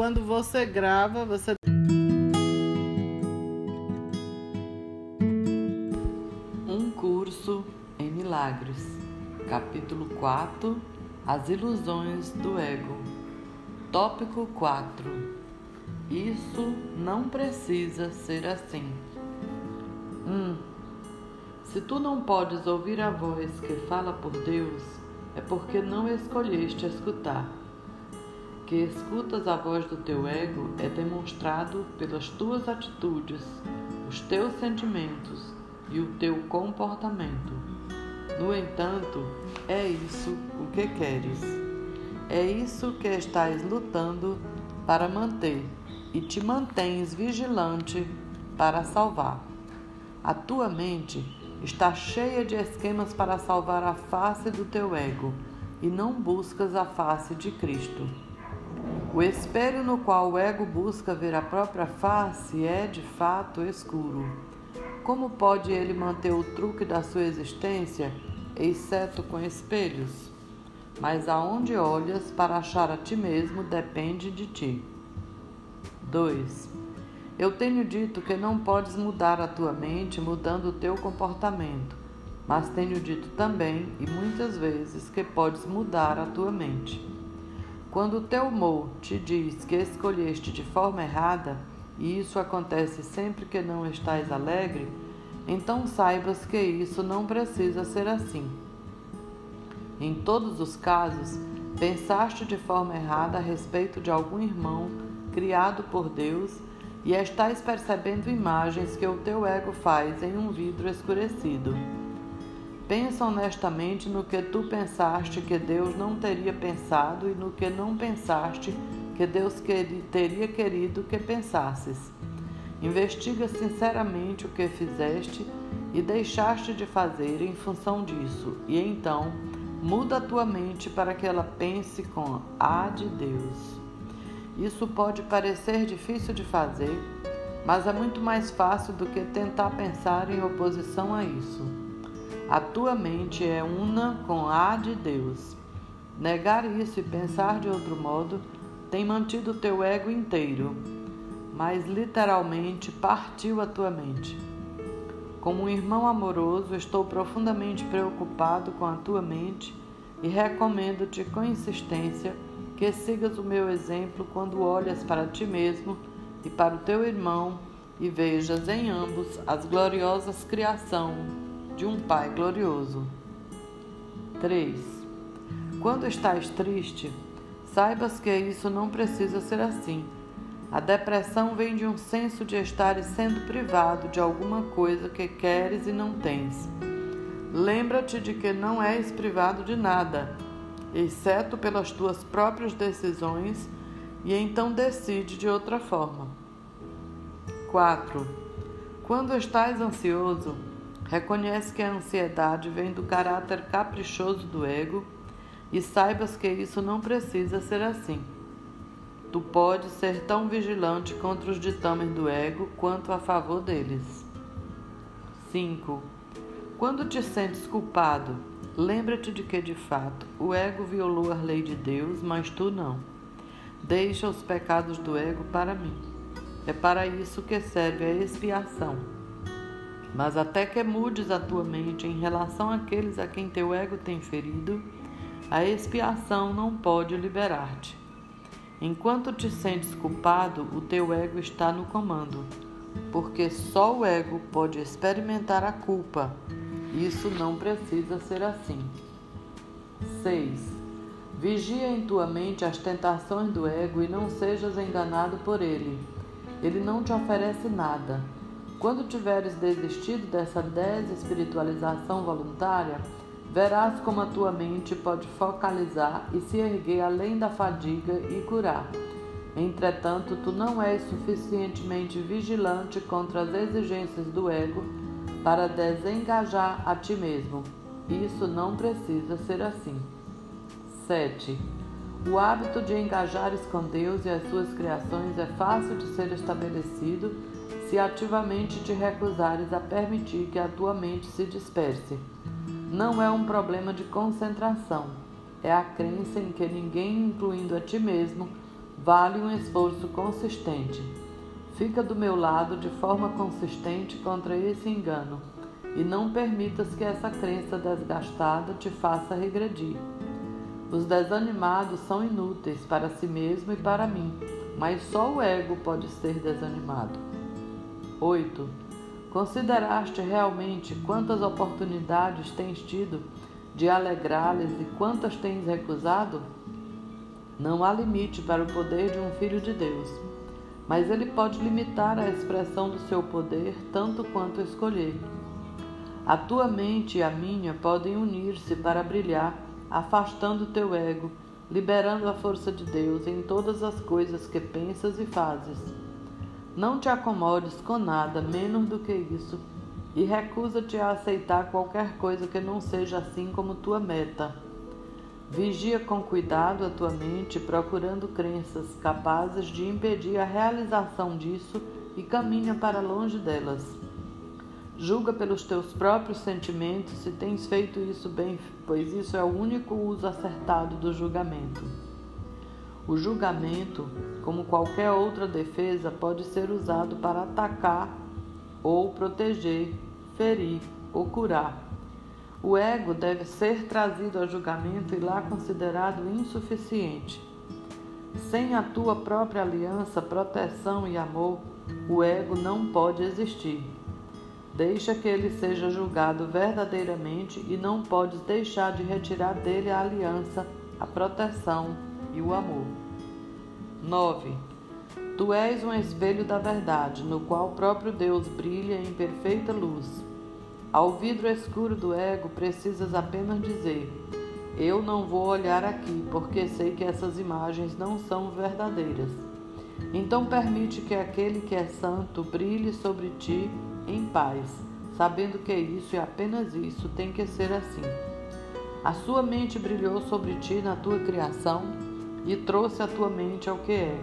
Quando você grava, você. Um curso em milagres. Capítulo 4 As ilusões do ego. Tópico 4 Isso não precisa ser assim. 1. Um, se tu não podes ouvir a voz que fala por Deus, é porque não escolheste escutar. Que escutas a voz do teu ego é demonstrado pelas tuas atitudes, os teus sentimentos e o teu comportamento. No entanto, é isso o que queres. É isso que estás lutando para manter e te mantens vigilante para salvar. A tua mente está cheia de esquemas para salvar a face do teu ego e não buscas a face de Cristo. O espelho no qual o ego busca ver a própria face é, de fato, escuro. Como pode ele manter o truque da sua existência, exceto com espelhos? Mas aonde olhas para achar a ti mesmo depende de ti. 2. Eu tenho dito que não podes mudar a tua mente mudando o teu comportamento, mas tenho dito também, e muitas vezes, que podes mudar a tua mente. Quando o teu humor te diz que escolheste de forma errada, e isso acontece sempre que não estás alegre, então saibas que isso não precisa ser assim. Em todos os casos, pensaste de forma errada a respeito de algum irmão criado por Deus e estás percebendo imagens que o teu ego faz em um vidro escurecido. Pensa honestamente no que tu pensaste que Deus não teria pensado e no que não pensaste que Deus teria querido que pensasses. Investiga sinceramente o que fizeste e deixaste de fazer em função disso, e então muda a tua mente para que ela pense com a de Deus. Isso pode parecer difícil de fazer, mas é muito mais fácil do que tentar pensar em oposição a isso. A tua mente é una com a de Deus. Negar isso e pensar de outro modo tem mantido o teu ego inteiro, mas literalmente partiu a tua mente. Como um irmão amoroso, estou profundamente preocupado com a tua mente e recomendo-te com insistência que sigas o meu exemplo quando olhas para ti mesmo e para o teu irmão e vejas em ambos as gloriosas criação de um Pai glorioso. 3. Quando estás triste, saibas que isso não precisa ser assim. A depressão vem de um senso de estares sendo privado de alguma coisa que queres e não tens. Lembra-te de que não és privado de nada, exceto pelas tuas próprias decisões, e então decide de outra forma. 4. Quando estás ansioso, Reconhece que a ansiedade vem do caráter caprichoso do ego e saibas que isso não precisa ser assim. Tu podes ser tão vigilante contra os ditames do ego quanto a favor deles. 5. Quando te sentes culpado, lembra-te de que, de fato, o ego violou a lei de Deus, mas tu não. Deixa os pecados do ego para mim. É para isso que serve a expiação mas até que mudes a tua mente em relação àqueles a quem teu ego tem ferido, a expiação não pode liberar-te. Enquanto te sentes culpado, o teu ego está no comando, porque só o ego pode experimentar a culpa. Isso não precisa ser assim. 6. Vigia em tua mente as tentações do ego e não sejas enganado por ele. Ele não te oferece nada quando tiveres desistido dessa desespiritualização voluntária, verás como a tua mente pode focalizar e se erguer além da fadiga e curar. Entretanto, tu não és suficientemente vigilante contra as exigências do ego para desengajar a ti mesmo. Isso não precisa ser assim. 7. O hábito de engajares com Deus e as suas criações é fácil de ser estabelecido se ativamente te recusares a permitir que a tua mente se disperse. Não é um problema de concentração, é a crença em que ninguém, incluindo a ti mesmo, vale um esforço consistente. Fica do meu lado de forma consistente contra esse engano e não permitas que essa crença desgastada te faça regredir. Os desanimados são inúteis para si mesmo e para mim, mas só o ego pode ser desanimado. 8. Consideraste realmente quantas oportunidades tens tido de alegrá-las e quantas tens recusado? Não há limite para o poder de um filho de Deus, mas ele pode limitar a expressão do seu poder tanto quanto escolher. A tua mente e a minha podem unir-se para brilhar, afastando teu ego, liberando a força de Deus em todas as coisas que pensas e fazes. Não te acomodes com nada menos do que isso e recusa-te a aceitar qualquer coisa que não seja assim como tua meta. Vigia com cuidado a tua mente, procurando crenças capazes de impedir a realização disso e caminha para longe delas. Julga pelos teus próprios sentimentos se tens feito isso bem, pois isso é o único uso acertado do julgamento. O julgamento, como qualquer outra defesa, pode ser usado para atacar ou proteger, ferir ou curar. O ego deve ser trazido a julgamento e lá considerado insuficiente. Sem a tua própria aliança, proteção e amor, o ego não pode existir. Deixa que ele seja julgado verdadeiramente e não podes deixar de retirar dele a aliança, a proteção e o amor. 9. Tu és um espelho da verdade, no qual o próprio Deus brilha em perfeita luz. Ao vidro escuro do ego, precisas apenas dizer: Eu não vou olhar aqui, porque sei que essas imagens não são verdadeiras. Então permite que aquele que é santo brilhe sobre ti em paz, sabendo que isso e apenas isso tem que ser assim. A sua mente brilhou sobre ti na tua criação e trouxe a tua mente ao que é.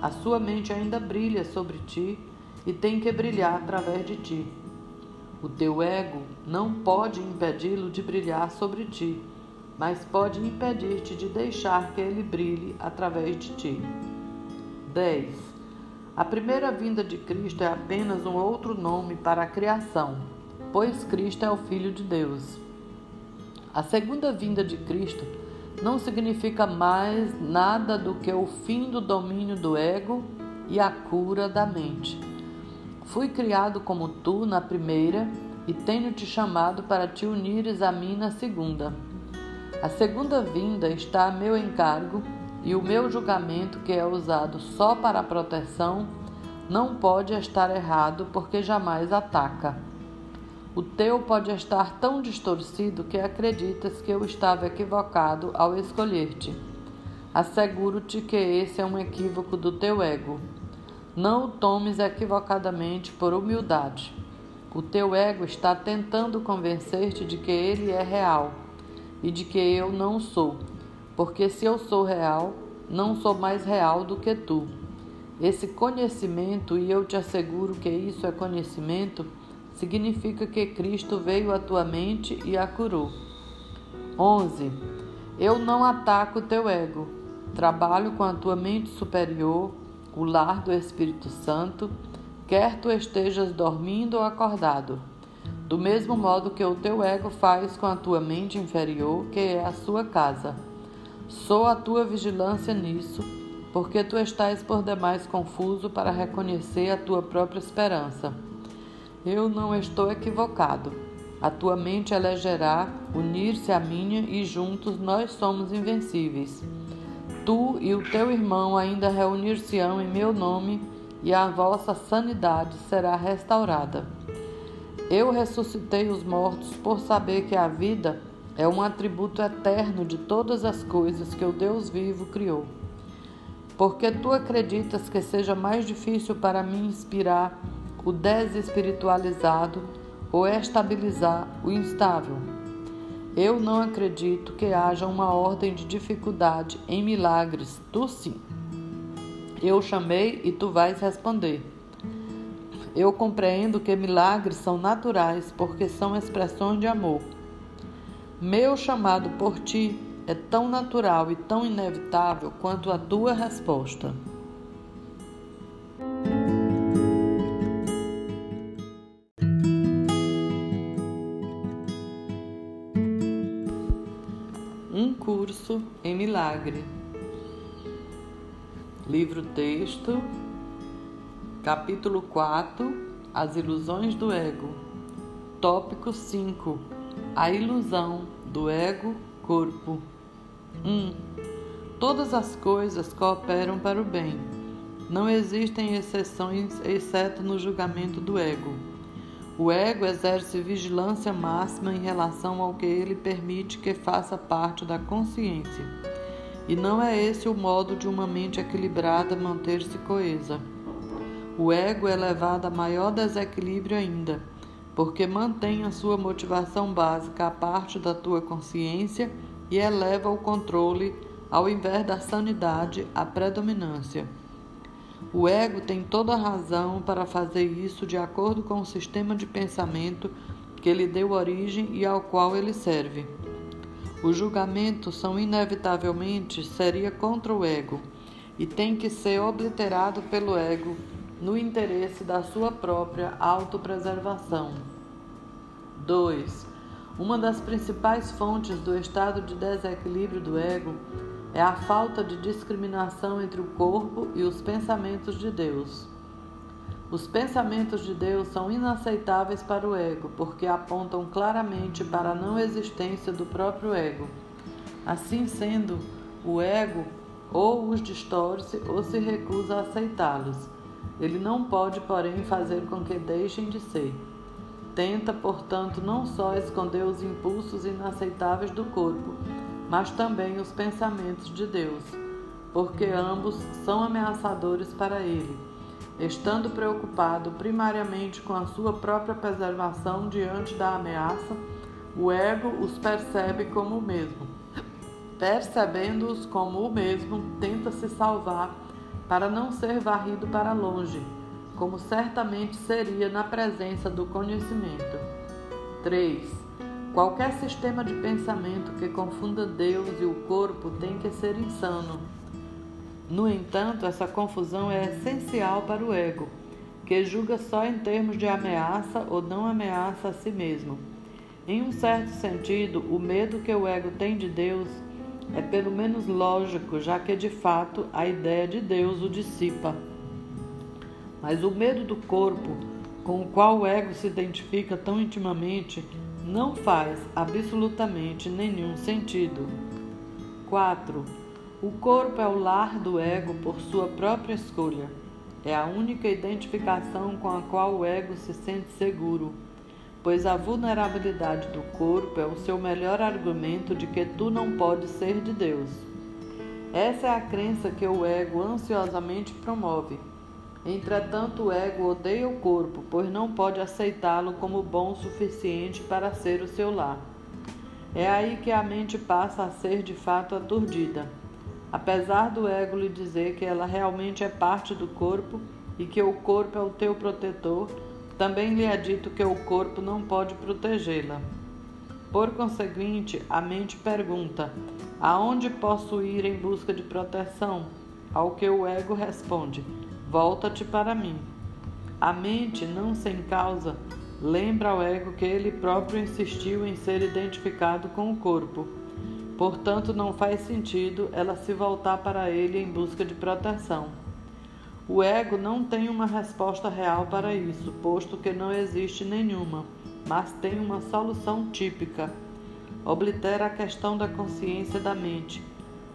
A sua mente ainda brilha sobre ti e tem que brilhar através de ti. O teu ego não pode impedi-lo de brilhar sobre ti, mas pode impedir-te de deixar que ele brilhe através de ti. 10. A primeira vinda de Cristo é apenas um outro nome para a criação, pois Cristo é o Filho de Deus. A segunda vinda de Cristo não significa mais nada do que o fim do domínio do ego e a cura da mente. Fui criado como tu na primeira e tenho te chamado para te unires a mim na segunda. A segunda vinda está a meu encargo e o meu julgamento, que é usado só para a proteção, não pode estar errado porque jamais ataca. O teu pode estar tão distorcido que acreditas que eu estava equivocado ao escolher-te. Asseguro-te que esse é um equívoco do teu ego. Não o tomes equivocadamente por humildade. O teu ego está tentando convencer-te de que ele é real e de que eu não sou porque se eu sou real, não sou mais real do que tu. Esse conhecimento, e eu te asseguro que isso é conhecimento, significa que Cristo veio à tua mente e a curou. 11. Eu não ataco teu ego. Trabalho com a tua mente superior, o lar do Espírito Santo, quer tu estejas dormindo ou acordado. Do mesmo modo que o teu ego faz com a tua mente inferior, que é a sua casa. Sou a tua vigilância nisso, porque tu estás por demais confuso para reconhecer a tua própria esperança. Eu não estou equivocado. A tua mente elegerá unir-se à minha e juntos nós somos invencíveis. Tu e o teu irmão ainda reunir-se-ão em meu nome e a vossa sanidade será restaurada. Eu ressuscitei os mortos por saber que a vida é um atributo eterno de todas as coisas que o Deus vivo criou. Porque tu acreditas que seja mais difícil para mim inspirar o desespiritualizado ou estabilizar o instável? Eu não acredito que haja uma ordem de dificuldade em milagres, tu sim. Eu chamei e tu vais responder. Eu compreendo que milagres são naturais porque são expressões de amor. Meu chamado por ti é tão natural e tão inevitável quanto a tua resposta. Um curso em milagre. Livro texto, capítulo 4 As ilusões do ego. Tópico 5 A ilusão do ego-corpo. 1. Todas as coisas cooperam para o bem. Não existem exceções, exceto no julgamento do ego. O ego exerce vigilância máxima em relação ao que ele permite que faça parte da consciência. E não é esse o modo de uma mente equilibrada manter-se coesa. O ego é levado a maior desequilíbrio ainda, porque mantém a sua motivação básica a parte da tua consciência e eleva o controle ao invés da sanidade à predominância. O ego tem toda a razão para fazer isso de acordo com o sistema de pensamento que lhe deu origem e ao qual ele serve. Os julgamentos são inevitavelmente seria contra o ego e tem que ser obliterado pelo ego no interesse da sua própria autopreservação. 2. Uma das principais fontes do estado de desequilíbrio do ego é a falta de discriminação entre o corpo e os pensamentos de Deus. Os pensamentos de Deus são inaceitáveis para o ego, porque apontam claramente para a não existência do próprio ego. Assim sendo, o ego ou os distorce ou se recusa a aceitá-los. Ele não pode, porém, fazer com que deixem de ser. Tenta, portanto, não só esconder os impulsos inaceitáveis do corpo, mas também os pensamentos de Deus, porque ambos são ameaçadores para ele, estando preocupado primariamente com a sua própria preservação diante da ameaça, o ego os percebe como o mesmo. Percebendo-os como o mesmo, tenta se salvar para não ser varrido para longe, como certamente seria na presença do conhecimento. 3. Qualquer sistema de pensamento que confunda Deus e o corpo tem que ser insano. No entanto, essa confusão é essencial para o ego, que julga só em termos de ameaça ou não ameaça a si mesmo. Em um certo sentido, o medo que o ego tem de Deus é pelo menos lógico, já que de fato a ideia de Deus o dissipa. Mas o medo do corpo, com o qual o ego se identifica tão intimamente, não faz absolutamente nenhum sentido. 4. O corpo é o lar do ego por sua própria escolha. É a única identificação com a qual o ego se sente seguro, pois a vulnerabilidade do corpo é o seu melhor argumento de que tu não podes ser de Deus. Essa é a crença que o ego ansiosamente promove Entretanto, o ego odeia o corpo, pois não pode aceitá-lo como bom o suficiente para ser o seu lar. É aí que a mente passa a ser de fato aturdida. Apesar do ego lhe dizer que ela realmente é parte do corpo e que o corpo é o teu protetor, também lhe é dito que o corpo não pode protegê-la. Por conseguinte, a mente pergunta: aonde posso ir em busca de proteção? Ao que o ego responde: Volta-te para mim. A mente, não sem causa, lembra ao ego que ele próprio insistiu em ser identificado com o corpo. Portanto, não faz sentido ela se voltar para ele em busca de proteção. O ego não tem uma resposta real para isso, posto que não existe nenhuma, mas tem uma solução típica. Oblitera a questão da consciência da mente.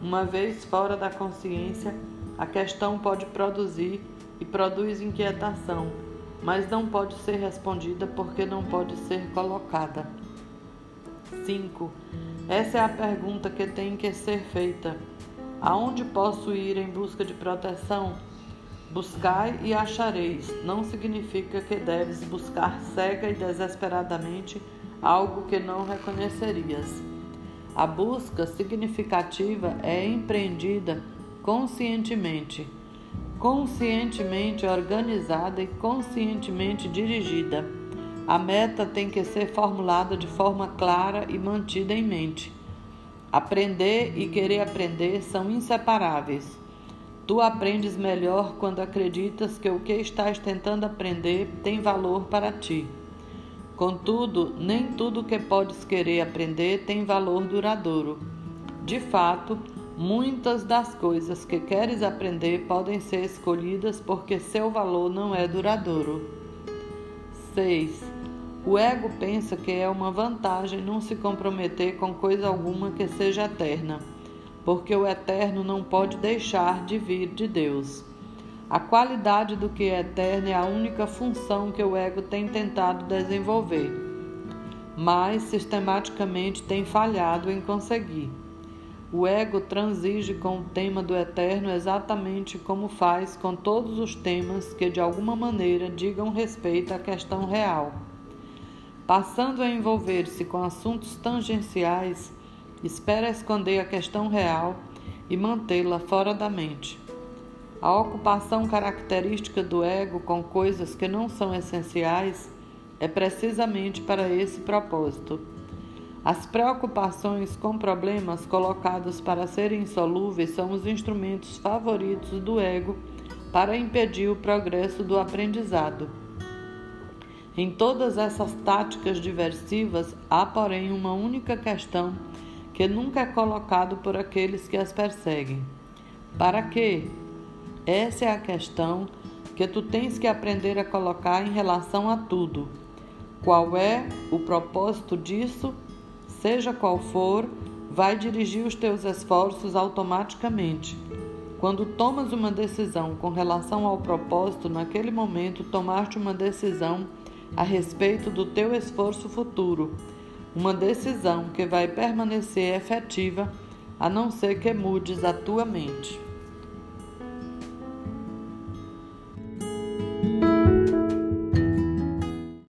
Uma vez fora da consciência, a questão pode produzir e produz inquietação, mas não pode ser respondida porque não pode ser colocada. 5. Essa é a pergunta que tem que ser feita. Aonde posso ir em busca de proteção? Buscai e achareis não significa que deves buscar cega e desesperadamente algo que não reconhecerias. A busca significativa é empreendida conscientemente, conscientemente organizada e conscientemente dirigida. A meta tem que ser formulada de forma clara e mantida em mente. Aprender e querer aprender são inseparáveis. Tu aprendes melhor quando acreditas que o que estás tentando aprender tem valor para ti. Contudo, nem tudo que podes querer aprender tem valor duradouro. De fato, muitas das coisas que queres aprender podem ser escolhidas porque seu valor não é duradouro. 6. O ego pensa que é uma vantagem não se comprometer com coisa alguma que seja eterna, porque o eterno não pode deixar de vir de Deus. A qualidade do que é eterno é a única função que o ego tem tentado desenvolver, mas sistematicamente tem falhado em conseguir. O ego transige com o tema do eterno exatamente como faz com todos os temas que de alguma maneira digam respeito à questão real. Passando a envolver-se com assuntos tangenciais, espera esconder a questão real e mantê-la fora da mente. A ocupação característica do ego com coisas que não são essenciais é precisamente para esse propósito. As preocupações com problemas colocados para serem insolúveis são os instrumentos favoritos do ego para impedir o progresso do aprendizado. Em todas essas táticas diversivas há, porém, uma única questão que nunca é colocado por aqueles que as perseguem. Para quê? Essa é a questão que tu tens que aprender a colocar em relação a tudo. Qual é o propósito disso? Seja qual for, vai dirigir os teus esforços automaticamente. Quando tomas uma decisão com relação ao propósito, naquele momento tomaste uma decisão a respeito do teu esforço futuro, uma decisão que vai permanecer efetiva a não ser que mudes a tua mente.